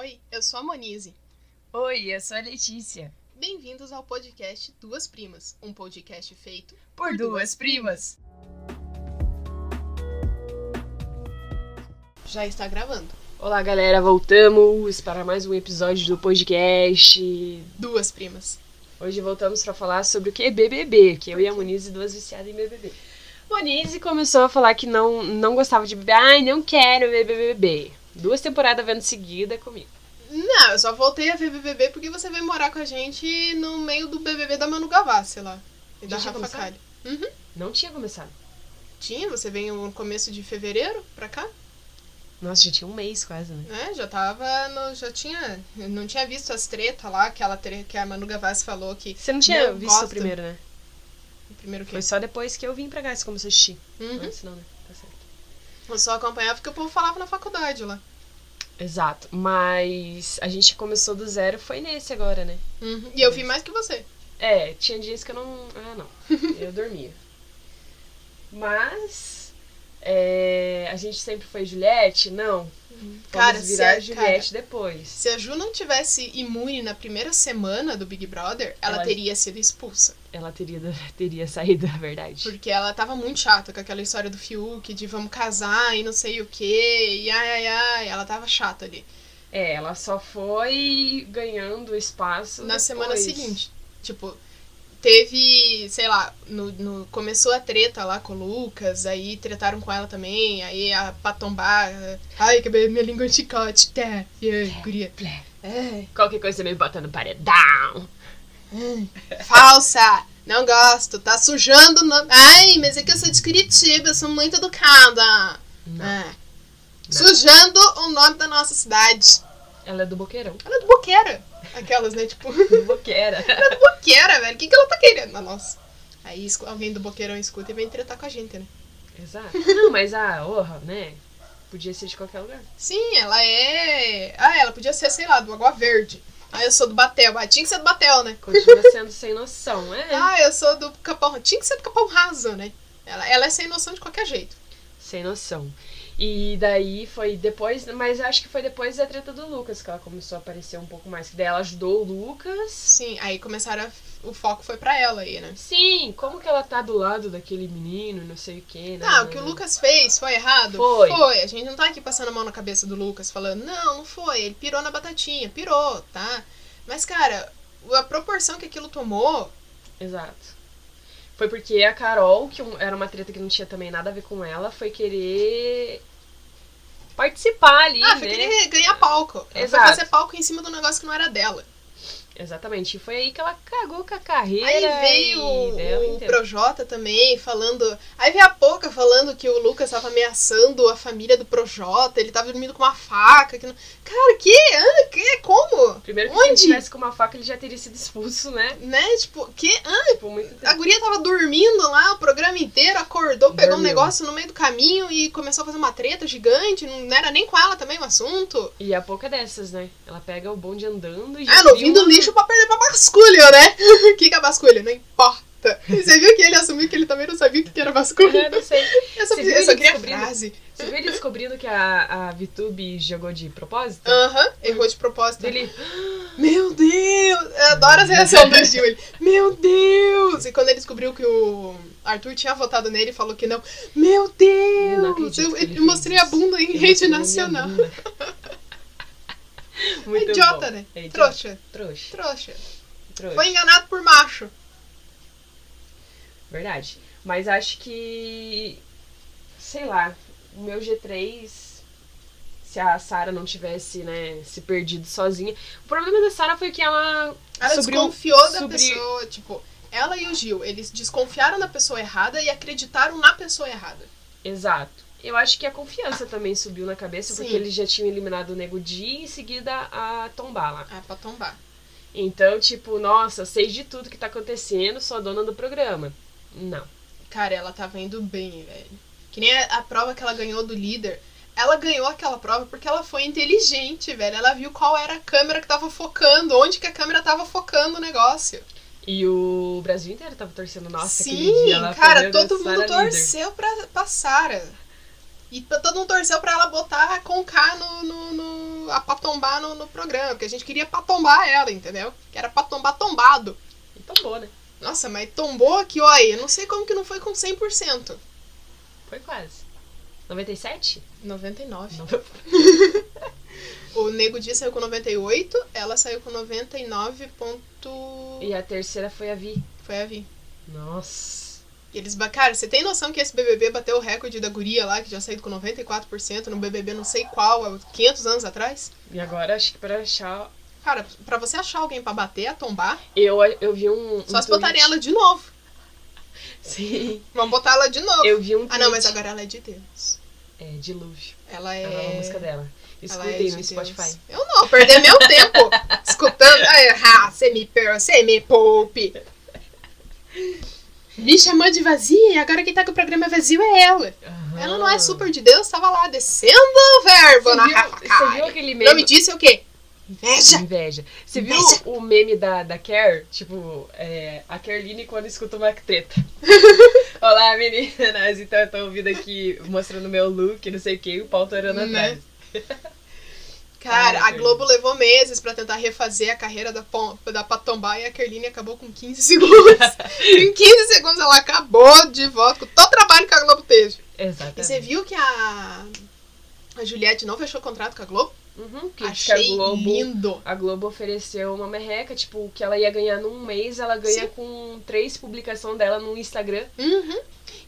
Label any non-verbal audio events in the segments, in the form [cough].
Oi, eu sou a Monize. Oi, eu sou a Letícia. Bem-vindos ao podcast Duas Primas, um podcast feito Por duas primas. Já está gravando. Olá, galera, voltamos para mais um episódio do podcast. Duas primas. Hoje voltamos para falar sobre o que? BBB, que eu e a Monize, duas viciadas em BBB. Monize começou a falar que não, não gostava de BBB. Ai, não quero ver BBB. Duas temporadas vendo seguida comigo. Não, eu só voltei a ver BBB porque você veio morar com a gente no meio do BBB da Manu Gavassi lá. E da tinha Rafa começado? Kali. Uhum. Não tinha começado. Tinha, você veio no começo de fevereiro pra cá? Nossa, já tinha um mês quase, né? É, já tava. No, já tinha. Não tinha visto as tretas lá, aquela tre- que a Manu Gavassi falou que. Você não tinha visto gosto. o primeiro, né? Primeiro que. Foi só depois que eu vim pra cá você começou a assistir. Uhum. Antes não, né? Eu só acompanhava porque o povo falava na faculdade lá. Exato. Mas a gente começou do zero, foi nesse agora, né? Uhum. E eu vi mais que você. É, tinha dias que eu não. Ah, não. [laughs] Eu dormia. Mas. é, a gente sempre foi Juliette? Não. Vamos Cara, virar se a- Juliette depois. Se a Ju não tivesse imune na primeira semana do Big Brother, ela, Ela- teria sido expulsa. Ela teria, [laughs] teria saído, na verdade. Porque ela tava muito chata com aquela história do Fiuk, de vamos casar e não sei o quê, e ai ai ai. Ela tava chata ali. É, ela só foi ganhando espaço. Na depois. semana seguinte. Tipo, teve, sei lá, no, no- começou a treta lá com o Lucas, aí tretaram com ela também, aí a patombar. Ai, que minha língua é de chicote. Tá, e aí, guria. É, Qualquer coisa você me bota no paredão. falsa! Não gosto, tá sujando o nome. Ai, mas é que eu sou de Curitiba, eu sou muito educada. Não. É. Sujando o nome da nossa cidade. Ela é do boqueirão. Ela é do Boqueira. Aquelas, né? Tipo, [laughs] Do boqueira. [laughs] Boqueira, velho. O que, que ela tá querendo? Ah, Nossa. Aí alguém do Boqueirão escuta e vem tretar com a gente, né? Exato. Não, mas a honra, né? Podia ser de qualquer lugar. Sim, ela é. Ah, ela podia ser, sei lá, do Água Verde. Ah, eu sou do Batel. Ah, tinha que ser do Batel, né? Continua [laughs] sendo sem noção, é. Ah, eu sou do Capão. Tinha que ser do Capão Raso, né? Ela, ela é sem noção de qualquer jeito. Sem noção. E daí foi depois, mas acho que foi depois da treta do Lucas que ela começou a aparecer um pouco mais. Que daí ela ajudou o Lucas. Sim, aí começaram a... O foco foi pra ela aí, né? Sim, como que ela tá do lado daquele menino, não sei o que, né? Ah, o que o Lucas fez foi errado? Foi. Foi. A gente não tá aqui passando a mão na cabeça do Lucas falando, não, não foi. Ele pirou na batatinha. Pirou, tá? Mas, cara, a proporção que aquilo tomou. Exato. Foi porque a Carol, que era uma treta que não tinha também nada a ver com ela, foi querer participar ali, Ah, né? foi querer ganhar palco. Ela foi Exato. fazer palco em cima do negócio que não era dela. Exatamente. E foi aí que ela cagou com a carreira Aí veio o, o. Projota também falando. Aí veio a Poca falando que o Lucas tava ameaçando a família do Projota, ele tava dormindo com uma faca. Que não... Cara, que? Ah, que? Como? Primeiro que se ele Onde? tivesse com uma faca, ele já teria sido expulso, né? Né? Tipo, que? Ah, Tipo, a guria tava dormindo lá o programa inteiro, acordou, pegou um Dormiu. negócio no meio do caminho e começou a fazer uma treta gigante. Não era nem com ela também o assunto. E a pouca dessas, né? Ela pega o bonde andando e já Ah, não cria vim do uma- lixo pra perder pra basculho, né? O que, que é basculho? Não importa. Você viu que ele assumiu que ele também não sabia o que era basculho? Eu não sei. Eu só, Você eu viu só queria frase. Você viu ele descobrindo que a, a VTube jogou de propósito? Aham, errou de propósito. Ele. Meu Deus! Eu adoro as reações do Gil. Ele, meu Deus! E quando ele descobriu que o Arthur tinha votado nele, falou que não. Meu Deus! Eu Eu, mostrei a bunda em rede nacional. [laughs] Muito idiota, bom. né? É idiota. Trouxa. Trouxa. Trouxa. Trouxa. Foi enganado por macho. Verdade. Mas acho que. Sei lá. O meu G3. Se a Sarah não tivesse, né, se perdido sozinha. O problema da Sarah foi que ela. Ela desconfiou da subiu- pessoa, tipo, ela e o Gil, eles desconfiaram da pessoa errada e acreditaram na pessoa errada. Exato. Eu acho que a confiança também subiu na cabeça, porque Sim. eles já tinham eliminado o Nego Di e em seguida a Tombala. É pra tombar. Então, tipo, nossa, sei de tudo que tá acontecendo, sou a dona do programa. Não. Cara, ela tava indo bem, velho. Que nem a, a prova que ela ganhou do líder. Ela ganhou aquela prova porque ela foi inteligente, velho. Ela viu qual era a câmera que tava focando, onde que a câmera tava focando o negócio. E o Brasil inteiro tava torcendo, nossa, Sim, dia cara, todo mundo torceu pra, pra Sarah. E todo mundo torceu pra ela botar com K no, no, no, a patombar no, no programa, porque a gente queria patombar ela, entendeu? Que era patombar tombado. E tombou, né? Nossa, mas tombou que, olha, eu não sei como que não foi com 100%. Foi quase. 97? 99. [laughs] o Nego Di saiu com 98, ela saiu com 99 ponto... E a terceira foi a Vi. Foi a Vi. Nossa. E eles, cara, você tem noção que esse BBB bateu o recorde da guria lá, que já saiu com 94% no BBB não sei qual, 500 anos atrás? E agora acho que pra achar... Cara, pra você achar alguém pra bater, a tombar... Eu, eu vi um... Só um se botarem ela de novo. Sim. Vamos botar ela de novo. Eu vi um tweet. Ah, não, mas agora ela é de Deus. É, Dilúvio. Ela é. É a música dela. Escutem é no Spotify. Eu não, perder meu tempo [laughs] escutando. Ah, você me, você me poupe. Me chamou de vazia e agora quem tá com o programa vazio é ela. Uhum. Ela não é super de Deus, tava lá descendo o verbo você na viu, Você viu aquele meme? Não me disse o quê? Inveja. Inveja. Você viu o meme da, da Care? Tipo, é, a Kerline quando escuta uma treta. [laughs] Olá, meninas. Então eu tô ouvindo aqui, mostrando meu look, não sei o que, o pau torando né? atrás. Cara, a Globo levou meses para tentar refazer a carreira da, da Patombá e a Kerline acabou com 15 [laughs] segundos. em 15 segundos ela acabou de volta com todo o trabalho que a Globo teve. Exatamente. E você viu que a, a Juliette não fechou contrato com a Globo? Uhum, que Achei a Globo, lindo. A Globo ofereceu uma merreca, tipo, que ela ia ganhar num mês, ela ganha Sim. com três publicações dela no Instagram. Uhum.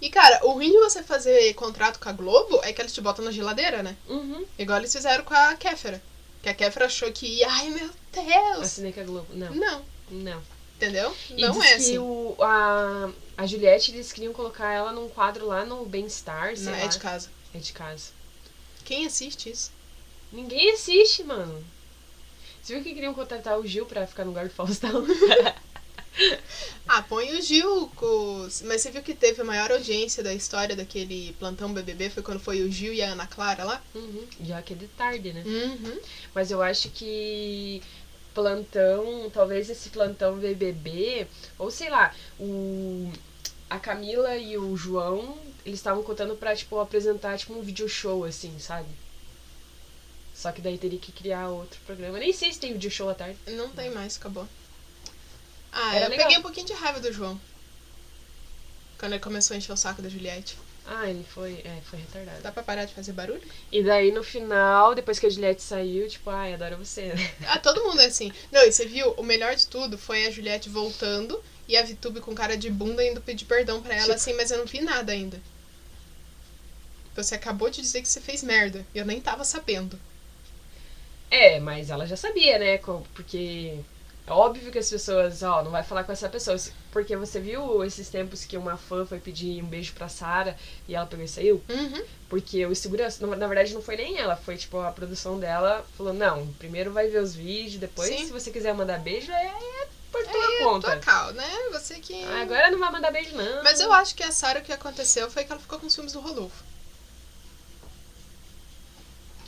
E, cara, o ruim de você fazer contrato com a Globo é que eles te botam na geladeira, né? Uhum. Igual eles fizeram com a Kéfera. Que a Kéfera achou que ia, ai meu Deus. Assinei com a Globo. Não. Não. Não. Entendeu? E não é assim. Que o, a, a Juliette, eles queriam colocar ela num quadro lá no Bem-Estar, sei Não, lá. é de casa. É de casa. Quem assiste isso? Ninguém assiste, mano. Você viu que queriam contratar o Gil pra ficar no lugar do Faustão? [laughs] ah, põe o Gil. Com... Mas você viu que teve a maior audiência da história daquele plantão BBB? Foi quando foi o Gil e a Ana Clara lá? Uhum. Já que é de tarde, né? Uhum. Mas eu acho que plantão, talvez esse plantão BBB, ou sei lá, o a Camila e o João, eles estavam contando pra, tipo, apresentar, tipo, um video show, assim, sabe? Só que daí teria que criar outro programa. Nem sei se tem vídeo show à tarde. Não tem mais, acabou. Ah, Era eu legal. peguei um pouquinho de raiva do João. Quando ele começou a encher o saco da Juliette. Ah, ele foi, é, foi retardado. Dá pra parar de fazer barulho? E daí no final, depois que a Juliette saiu, tipo, ai, adoro você, né? [laughs] Ah, todo mundo é assim. Não, e você viu, o melhor de tudo foi a Juliette voltando e a Vitube com cara de bunda indo pedir perdão pra ela, Tipo- assim, mas eu não vi nada ainda. Você acabou de dizer que você fez merda. E eu nem tava sabendo. É, mas ela já sabia, né? co- Porque óbvio que as pessoas, ó, não vai falar com essa pessoa. Porque você viu esses tempos que uma fã foi pedir um beijo pra Sara e ela pegou e saiu? Uhum. Porque o segurança, na verdade, não foi nem ela, foi tipo a produção dela falou: não, primeiro vai ver os vídeos, depois, Sim. se você quiser mandar beijo, é, é por tua É, conta. tua cal, né? Você que. Ah, agora não vai mandar beijo, não. Mas eu acho que a Sarah o que aconteceu foi que ela ficou com os filmes do Rodolfo.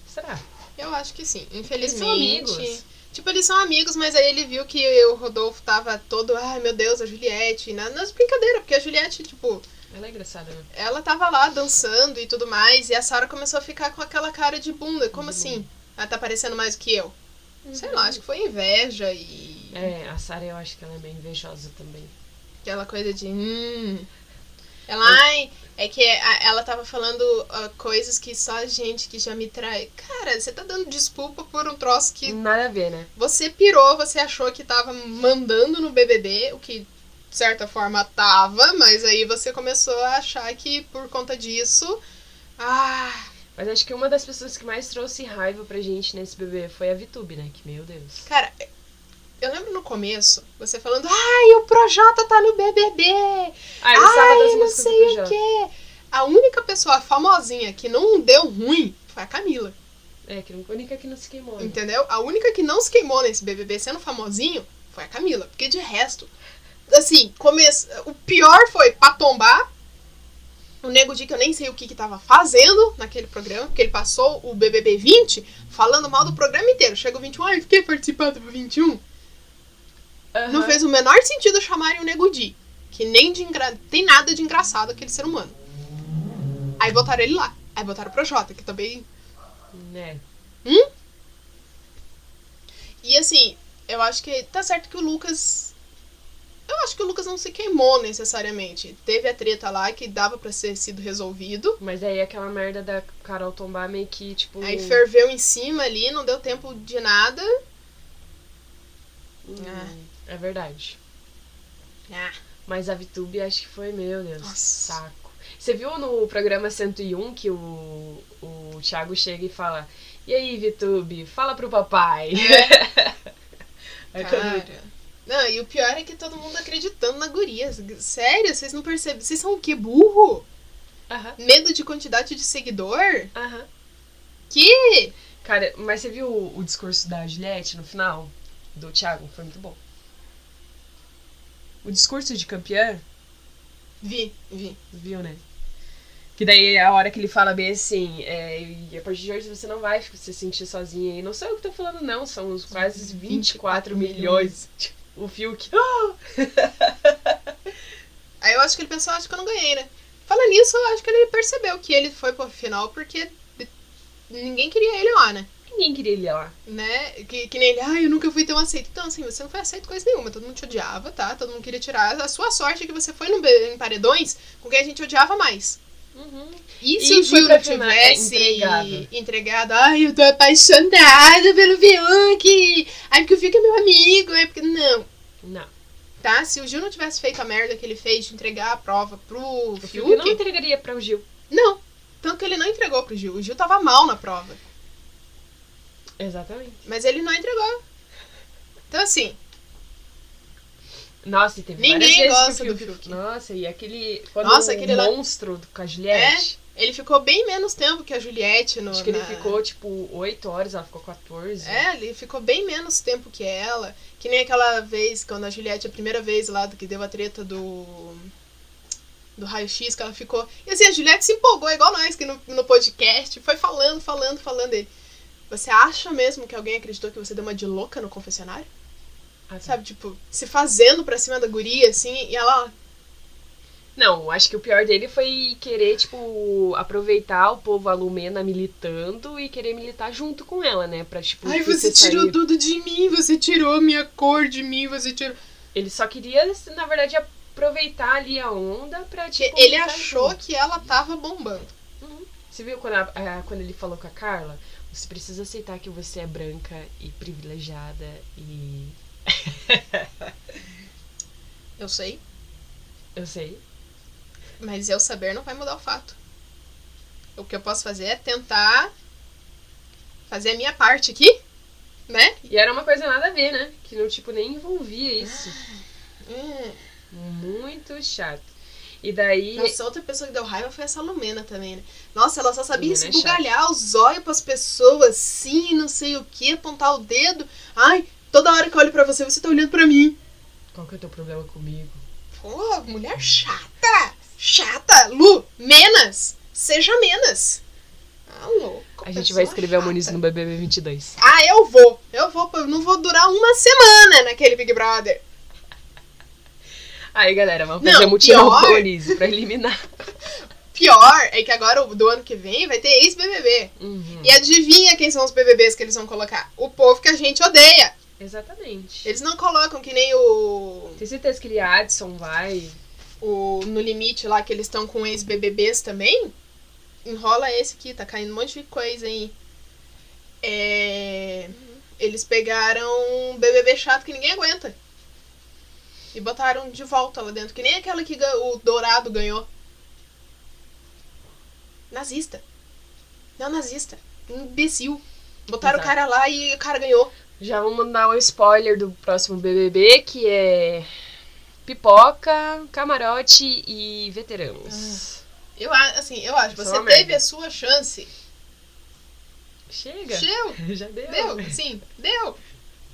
Será? Eu acho que sim, Eles infelizmente. são amigos. Tipo, eles são amigos, mas aí ele viu que o Rodolfo tava todo, ai meu Deus, a Juliette, na, nas brincadeiras, porque a Juliette, tipo, Ela é engraçada, né? ela tava lá dançando e tudo mais, e a Sarah começou a ficar com aquela cara de bunda. Como De assim? Ela tá parecendo mais do que eu? Sei lá, acho que foi inveja e É, a Sarah eu acho que ela é meio invejosa também. aquela coisa de. Hum. Ela, ai, é que ela tava falando ah, coisas que só a gente que já me trai. Cara, você tá dando desculpa por um troço que Nada a ver, né? Você pirou, você achou que tava mandando no BBB, o que de certa forma tava, mas aí você começou a achar que por conta disso. Ah, Mas acho que uma das pessoas que mais trouxe raiva pra gente nesse bebê foi a Vitube, né? Que, meu Deus. cara, eu lembro no começo você falando: ai, o Projota tá no BBB! Ah, eu gostava ai, não sei o quê. A única pessoa famosinha que não deu ruim foi a Camila. É, que a única que não se queimou. né? Entendeu? A única que não se queimou nesse BBB sendo famosinho foi a Camila. Porque de resto, assim, come... o pior foi pra tombar. O Nego Di, que eu nem sei o que que tava fazendo naquele programa, porque ele passou o BBB 20 falando mal do programa inteiro. Chega o 21, ai, fiquei participando do 21. Não Aham. fez o menor sentido chamarem o Nego Di, que nem de engra... tem nada de engraçado aquele ser humano. Aí botaram ele lá. Aí botaram o Projota, que também Né? Hum? E assim, eu acho que tá certo que o Lucas. Eu acho que o Lucas não se queimou necessariamente. Teve a treta lá que dava pra ser sido resolvido. Mas aí aquela merda da Carol tombar meio que, tipo. Aí ferveu em cima ali, não deu tempo de nada. Hum, é verdade. Ah. Mas a VTube acho que foi, meu Deus, Nossa. saco. Você viu no programa 101 que o, o Thiago chega e fala: E aí, VTube, fala pro papai. Todo mundo- [laughs] Cara. Não, e o pior é que todo mundo acreditando na guria. Sério, vocês não percebem? Vocês são o quê? Burro? Medo de quantidade de seguidor? aham. Que? Cara, mas você viu o, o discurso da Juliette no final? Do Thiago? Foi muito bom. O discurso de campeã, Vi, vi. viu, né? Que daí é a hora que ele fala bem assim, é, e a partir de hoje você não vai se sentir sozinha. E não sou eu que tô falando, não. São os quase 24 milhões. O Fiuk. [laughs] Aí eu acho que ele pensou, acho que eu não ganhei, né? Falando nisso, eu acho que ele percebeu que ele foi pro final porque ninguém queria ele lá, né? Ninguém queria ele lá. Né? Que, que nem ele, ah, eu nunca fui tão aceito. Então, assim, você não foi aceito coisa nenhuma. Todo mundo te odiava, tá? Todo mundo queria tirar. A sua sorte é que você foi no, em paredões com quem a gente odiava mais. E se E o Gil final- tivesse entregado. entregado, ai, eu tô apaixonada pelo Fiuk, ai, porque o Fiuk é meu amigo, é porque. Não, Não. tá? Se o Gil não tivesse feito a merda que ele fez de entregar a prova pro O Fiuk, Fiuk não entregaria pra o Gil. não. Tanto que ele não entregou pro Gil. O Gil tava mal na prova. Exatamente. Mas ele não entregou. Então, assim, Nossa, e teve Ninguém várias vezes gosta que o do Fiuk-. Nossa, e aquele. Quando Nossa, o aquele lá- monstro com a Juliette. ele ficou bem menos tempo que a Juliette no. Acho que ele na- ficou, tipo, 8 horas, ela ficou 14. É, ele ficou bem menos tempo que ela. Que nem aquela vez, quando a Juliette, a primeira vez lá que deu a treta do. Do raio-x, que ela ficou. E assim, a Juliette se empolgou, igual nós que no, no podcast, foi falando, falando, falando dele. Você acha mesmo que alguém acreditou que você deu uma de louca no confessionário? Ah, tá. Sabe, tipo, se fazendo pra cima da guria, assim, e ela. Não, acho que o pior dele foi querer, tipo, aproveitar o povo alumena militando e querer militar junto com ela, né? Pra, tipo, Ai, você tirou tudo de mim, você tirou minha cor de mim, você tirou. Ele só queria, na verdade, aproveitar ali a onda pra, tipo. ele achou junto. que ela tava bombando. Você viu quando, a- a- quando ele falou com a Carla? Você precisa aceitar que você é branca e privilegiada e. [laughs] Eu sei. Eu sei. Mas eu saber não vai mudar o fato. O que eu posso fazer é tentar fazer a minha parte aqui, né? E era uma coisa nada a ver, né? Que não, tipo, nem envolvia isso. Hum. [gasps] Muito chato. E daí. Nossa, outra pessoa que deu raiva foi essa Lumena também, né? Nossa, ela só sabia Lumena é esbugalhar os olhos pras pessoas, assim, não sei o que, apontar o dedo. Ai, toda hora que eu olho pra você, você tá olhando pra mim. Qual que é o teu problema comigo? Pô, mulher chata! Chata! Lu, menos! Seja menos! Ah, louco. A gente vai escrever o chata. Muniz no BBB 22. Ah, eu vou. Eu vou. Eu não vou durar uma semana naquele Big Brother. Aí, galera, vamos Não, fazer mutirão pior- Muniz pra eliminar. [laughs] Pior é que agora, o do ano que vem, vai ter ex-BBB. Uhum. E adivinha quem são os BBBs que eles vão colocar? O povo que a gente odeia. Exatamente. Eles não colocam que nem o, Tem certeza que ele Adson vai. o No Limite lá, que eles estão com ex-BBBs também? Enrola esse aqui, tá caindo um monte de coisa aí. É... Eles pegaram um BBB chato que ninguém aguenta. E botaram de volta lá dentro. Que nem aquela que o Dourado ganhou. Nazista. Não nazista. Imbecil. Botaram Exato. o cara lá e o cara ganhou. Já vamos mandar um spoiler do próximo BBB, que é pipoca, camarote e veteranos. Eu, a- assim, eu acho, é você teve merda. a sua chance. Chega. Deu, [laughs] Já deu. deu, sim, deu.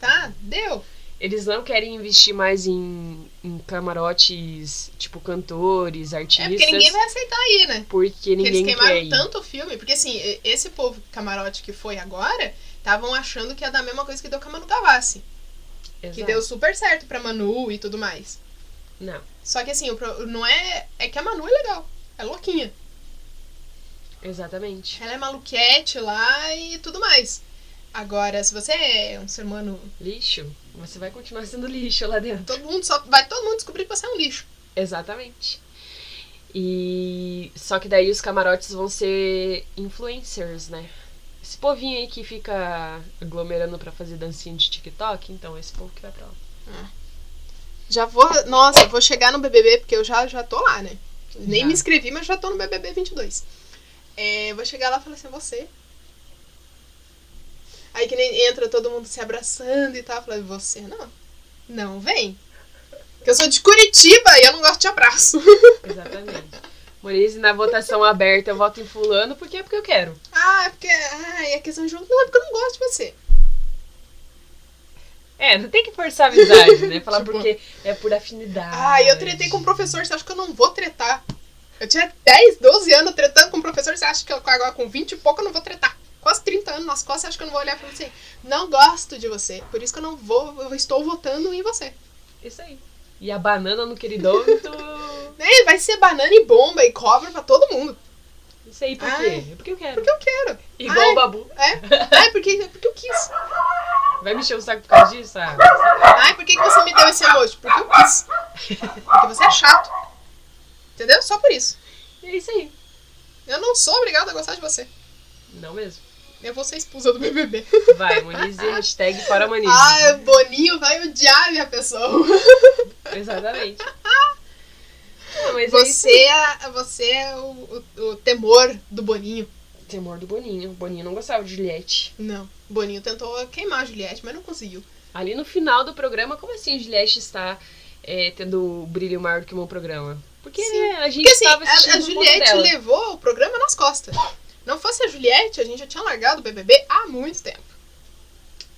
Tá, deu. Eles não querem investir mais em, em camarotes, tipo cantores, É artistas. porque ninguém vai aceitar aí, né? Porque Porque eles ninguém quer queimaram ir. tanto o filme. Porque assim, esse povo camarote que foi agora, estavam achando que ia dar a mesma coisa que deu com a Manu Gavassi. Que Exato. deu super certo pra Manu e tudo mais. Não, Só que assim, o não é. É que a Manu é legal. É louquinha. exatamente. Ela é maluquete lá e tudo mais. Agora, se você é um ser humano. Lixo, você vai continuar sendo lixo lá dentro. Todo mundo só. Vai todo mundo descobrir que você é um lixo. Exatamente. E só que daí os camarotes vão ser influencers, né? Esse povinho aí que fica aglomerando pra fazer dancinha de TikTok, então esse povo que vai pra lá. Já vou. Nossa, vou chegar no BBB, porque eu já, já tô lá, né? Nem Já. me inscrevi, mas já tô no BBB 22. É, vou chegar lá e falar assim: você. Aí que nem entra todo mundo se abraçando e tal. Eu falei: você não. Não vem. Porque eu sou de Curitiba e eu não gosto de abraço. [laughs] Exatamente. Monize, na votação aberta eu voto em fulano, porque é porque eu quero. ah, é porque. Ah, é questão de. Não, é porque eu não gosto de você. É, não tem que forçar a amizade, né? [laughs] Falar Tipo- porque é por afinidade. Ah, eu tretei com o professor, você acha que eu não vou tretar? Eu tinha 10, 12 anos tretando com o professor, você acha que eu agora com 20 e pouco eu não vou tretar? Quase 30 anos nas costas, acha que eu não vou olhar pra você? Não gosto de você, por isso que eu não vou, eu estou votando em você. Isso aí. E a banana no queridômetro. Né? [laughs] Vai ser banana e bomba e cobra pra todo mundo. Isso aí por Ai. quê? É porque eu quero. Porque eu quero. Igual Ai. o babu. É? Ai, porque, porque eu quis. Vai me encher o saco por causa disso? Ah, Ai, por que, que você me deu esse emoji? Porque eu quis. Porque você é chato. Entendeu? Só por isso. é isso aí. Eu não sou obrigada a gostar de você. Não mesmo. Eu vou ser expulsa do BBB. Vai, Monize, hashtag fora Monize. Ai, Boninho vai odiar a minha pessoa. Exatamente. Não, é Você é, você é o, o, o temor do Boninho. Temor do Boninho. O Boninho não gostava de Juliette. Não. Boninho tentou queimar a Juliette, mas não conseguiu. Ali no final do programa, como assim Juliette está é, tendo brilho maior do que o meu programa? Porque Sim. né, a gente Porque assim, estava a, assistindo a ponto Juliette levou o programa nas costas. Não fosse a Juliette, a gente já tinha largado o BBB há muito tempo.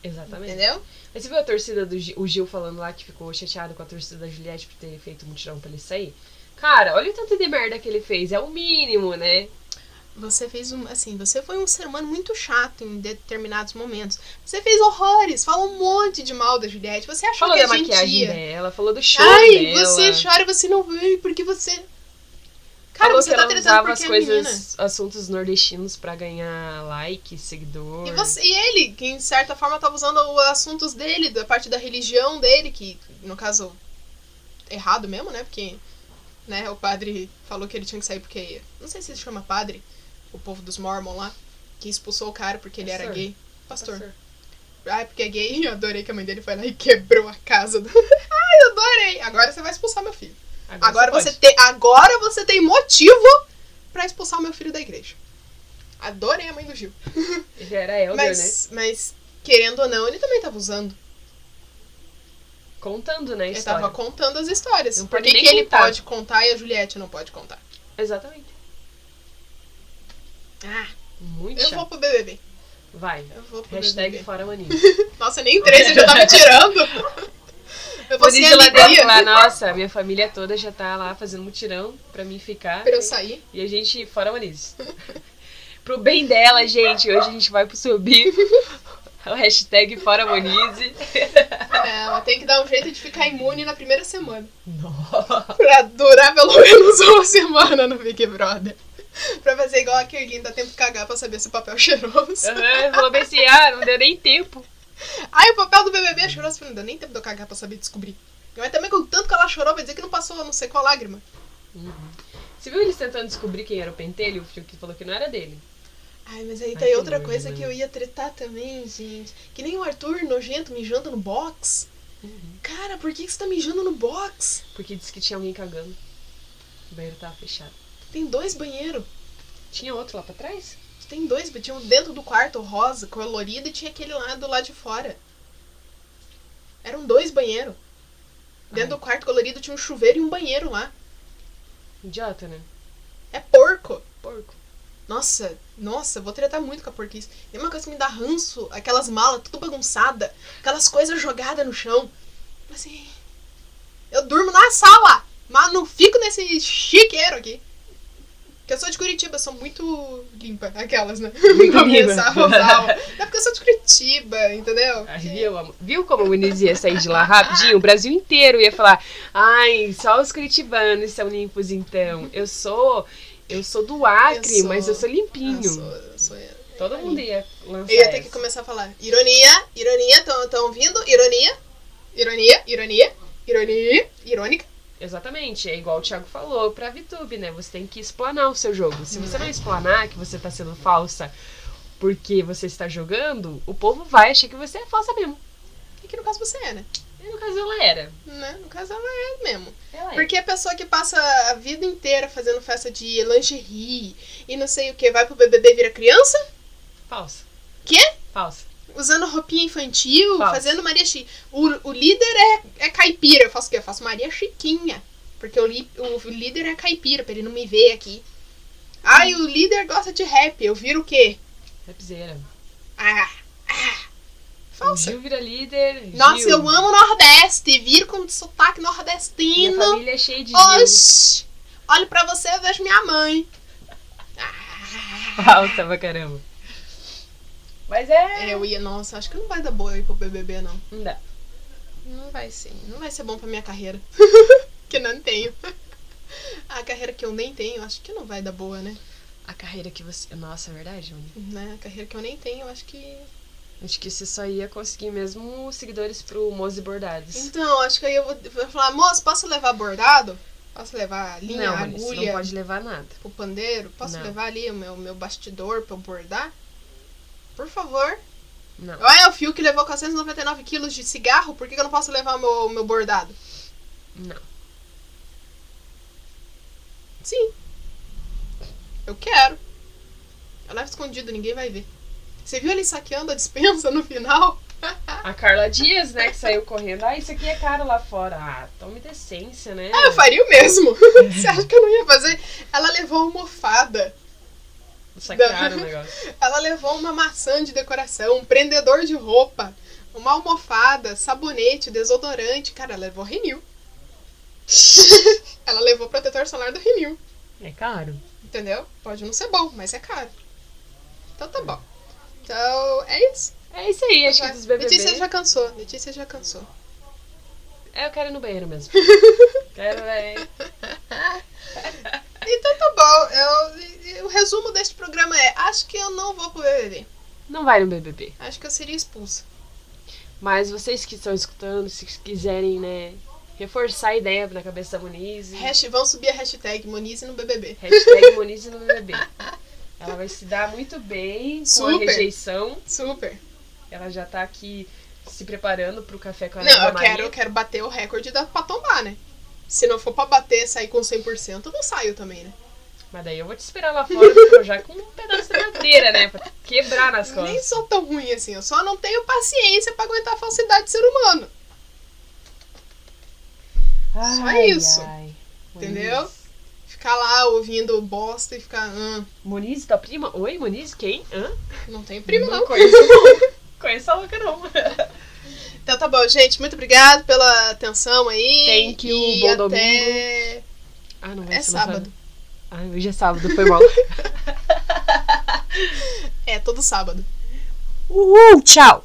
Exatamente. Entendeu? Mas você viu a torcida do Gil, o Gil falando lá que ficou chateado com a torcida da Juliette por ter feito um mutirão pra ele sair? Cara, olha o tanto de merda que ele fez. É o mínimo, né? Você fez um. Assim, você foi um ser humano muito chato em determinados momentos. Você fez horrores, falou um monte de mal da Juliette. Você achou Falou que da a gente maquiagem ia. dela, falou do choro Ai, dela. você chora e você não veio porque você. Cara, você tá ela usava as é coisas, assuntos nordestinos pra ganhar like, seguidor. E, você, e ele, que em certa forma tava usando os assuntos dele, da parte da religião dele, que no caso, errado mesmo, né? Porque né, o padre falou que ele tinha que sair porque. Não sei se se chama padre, o povo dos Mormon lá, que expulsou o cara porque ele era gay. Pastor. Pastor. Ai, porque é gay, [laughs] eu adorei que a mãe dele foi lá e [laughs] quebrou a casa do. [laughs] Ai, eu adorei! Agora você vai expulsar meu filho. Agora você, pode. tem, agora você tem motivo pra expulsar o meu filho da igreja. Adorei a mãe do Gil. [laughs] Ele era elder, né? Mas, mas, querendo ou não, ele também tava usando. Contando, né, Ele tava contando as histórias. Não Por que, ele contar. pode contar e a Juliette não pode contar? Exatamente. Ah, Muito eu chato. vou pro BBB. Vai. Eu vou pro Hashtag BBB. fora mania. [laughs] Nossa, nem três, você já me [laughs] tirando. Eu vou Monize lá dentro, nossa, minha família toda já tá lá fazendo mutirão pra mim ficar. pra eu sair. E a gente, fora Monize. [laughs] Pro bem dela, gente, hoje a gente vai pro subir. [laughs] O hashtag fora Monize. Ela tem que dar um jeito de ficar imune na primeira semana. Nossa. Pra durar pelo menos uma semana no Big Brother. Pra fazer igual a Kerlin, dá tempo de cagar pra saber se o papel é cheiroso. Aham, falou bem assim, ah, não deu nem tempo. Ai, o papel do BBB cheiroso. Eu falei, Não deu nem tempo de eu cagar pra saber descobrir. Mas também com o tanto que ela chorou, vai dizer que não passou não sei qual lágrima. Você viu eles tentando descobrir quem era o pentelho? O Fiuk falou que não era dele. Ai, mas aí Ai, tem que outra nojo, coisa né? que eu ia tretar também, gente. Que nem o Arthur nojento mijando no box. Cara, por que, que você tá mijando no box? Porque disse que tinha alguém cagando. O banheiro tava fechado. Tem dois banheiros. Tinha outro lá pra trás? Tem dois, tinha um dentro do quarto rosa, colorido, e tinha aquele lá do lado de fora. Eram dois banheiros. Dentro Ai. do quarto colorido tinha um chuveiro e um banheiro lá. Idiota, né? É porco. Porco. Nossa, nossa, vou tretar muito com a porquice. Tem uma coisa que me dá ranço, aquelas malas tudo bagunçada, aquelas coisas jogadas no chão. Assim, eu durmo na sala, mas não fico nesse chiqueiro aqui. Porque eu sou de Curitiba, sou muito limpa, aquelas, né? Muito [laughs] limpa. É porque eu sou de Curitiba, entendeu? Aí, viu, viu como o Muniz ia sair de lá rapidinho? O Brasil inteiro ia falar: ai, só os curitibanos são limpos então. Eu sou. Eu sou do Acre, Eu sou- mas eu sou limpinho. Eu sou, eu sou Todo mundo ia lançar Eu ia ter essa. que começar a falar. Ironia, ironia, estão ouvindo? Ironia, ironia, ironia, ironia, irônica. Exatamente, é igual o Thiago falou pra VTube, né? Você tem que explanar o seu jogo. Se você não explanar que você tá sendo falsa porque você está jogando, o povo vai achar que você é falsa mesmo. E que no caso você é, né? E no caso ela era. né? No caso ela é mesmo. Ela é. Porque a pessoa que passa a vida inteira fazendo festa de lingerie e não sei o que, vai pro BBB e vira criança? Falsa. Quê? Falsa. Usando roupinha infantil, Falso. fazendo Maria Chiquinha. O, o líder é, é caipira. Eu faço o quê? Eu faço Maria Chiquinha. Porque o, li, o líder é caipira, pra ele não me ver aqui. Ai, o líder gosta de rap. Eu viro o quê? Rapzeira. Ah, ah. O Falsa. Gil vira líder. Nossa, Gil. eu amo Nordeste. Viro com sotaque Minha nordestino. família é cheia de. Oxi! Olho pra você, eu vejo minha mãe. Ah. Pra caramba. Mas é. Eu ia, nossa, acho que não vai dar boa eu ir pro BBB, não. Não dá. Não vai ser. Não vai ser bom pra minha carreira. [laughs] que não tenho. [laughs] A carreira que eu nem tenho, acho que não vai dar boa, né? A carreira que você. Nossa, é verdade, Júnior. né? A carreira que eu nem tenho, acho que. Acho que você só ia conseguir mesmo seguidores pro Moze Bordados. Então, acho que aí eu vou, vou falar, moço, posso levar bordado? Posso levar linha, não, agulha não pode levar nada. pro pandeiro? Posso Não. levar ali o meu, meu bastidor pra eu bordar? Por favor. Não. Olha, o fio que levou 499 quilos de cigarro, por que, que eu não posso levar o meu, meu bordado? Não. Sim. Eu quero. Eu levo escondido, ninguém vai ver. Você viu ele saqueando a dispensa no final? [laughs] A Carla Dias, né, que saiu correndo. Ah, isso aqui é caro lá fora. Ah, tome decência, né? Ah, eu faria o mesmo. [laughs] Você acha que eu não ia fazer? Ela levou uma almofada. Sacaram o [laughs] negócio. Ela levou uma maçã de decoração, um prendedor de roupa, uma almofada, sabonete, desodorante. Cara, ela levou Renew. [laughs] ela levou protetor solar do Renew. É caro. Entendeu? Pode não ser bom, mas é caro. Então tá bom. Então, é isso. É isso aí, acho que dos BBB. Letícia já cansou. Letícia já cansou. É, eu quero ir no banheiro mesmo. [laughs] quero, é... Então tá bom. Eu, o resumo deste programa é: acho que eu não vou pro BBB. Não vai no BBB. Acho que eu seria expulsa. Mas vocês que estão escutando, se quiserem, né, reforçar a ideia na cabeça da Monize. Vão subir a hashtag Monize no BBB. Hashtag [laughs] Monize no BBB. Ela vai se dar muito bem com a Super. rejeição. Super. Ela já tá aqui se preparando pro café com a Não, eu Maria. quero, eu quero bater o recorde da pra tombar, né? Se não for pra bater sair com 100%, eu não saio também, né? Mas daí eu vou te esperar lá fora do Projac com um pedaço de madeira, né? Pra quebrar nas Nem costas. sou tão ruim assim, eu só não tenho paciência pra aguentar a falsidade de ser humano. Só isso. Entendeu? Moniz. Ficar lá ouvindo bosta e ficar. Hum, Moniz, tua prima? Oi, Moniz? Quem? Hã? não tenho primo, não. conheço não. [laughs] conheço a louca não. Então tá bom, gente. Muito obrigado pela atenção aí. Thank you, e bom até... Ah, não vai É ser lançado. sábado. Ah, hoje é sábado, foi mal. [laughs] É, todo sábado. Uhul, tchau!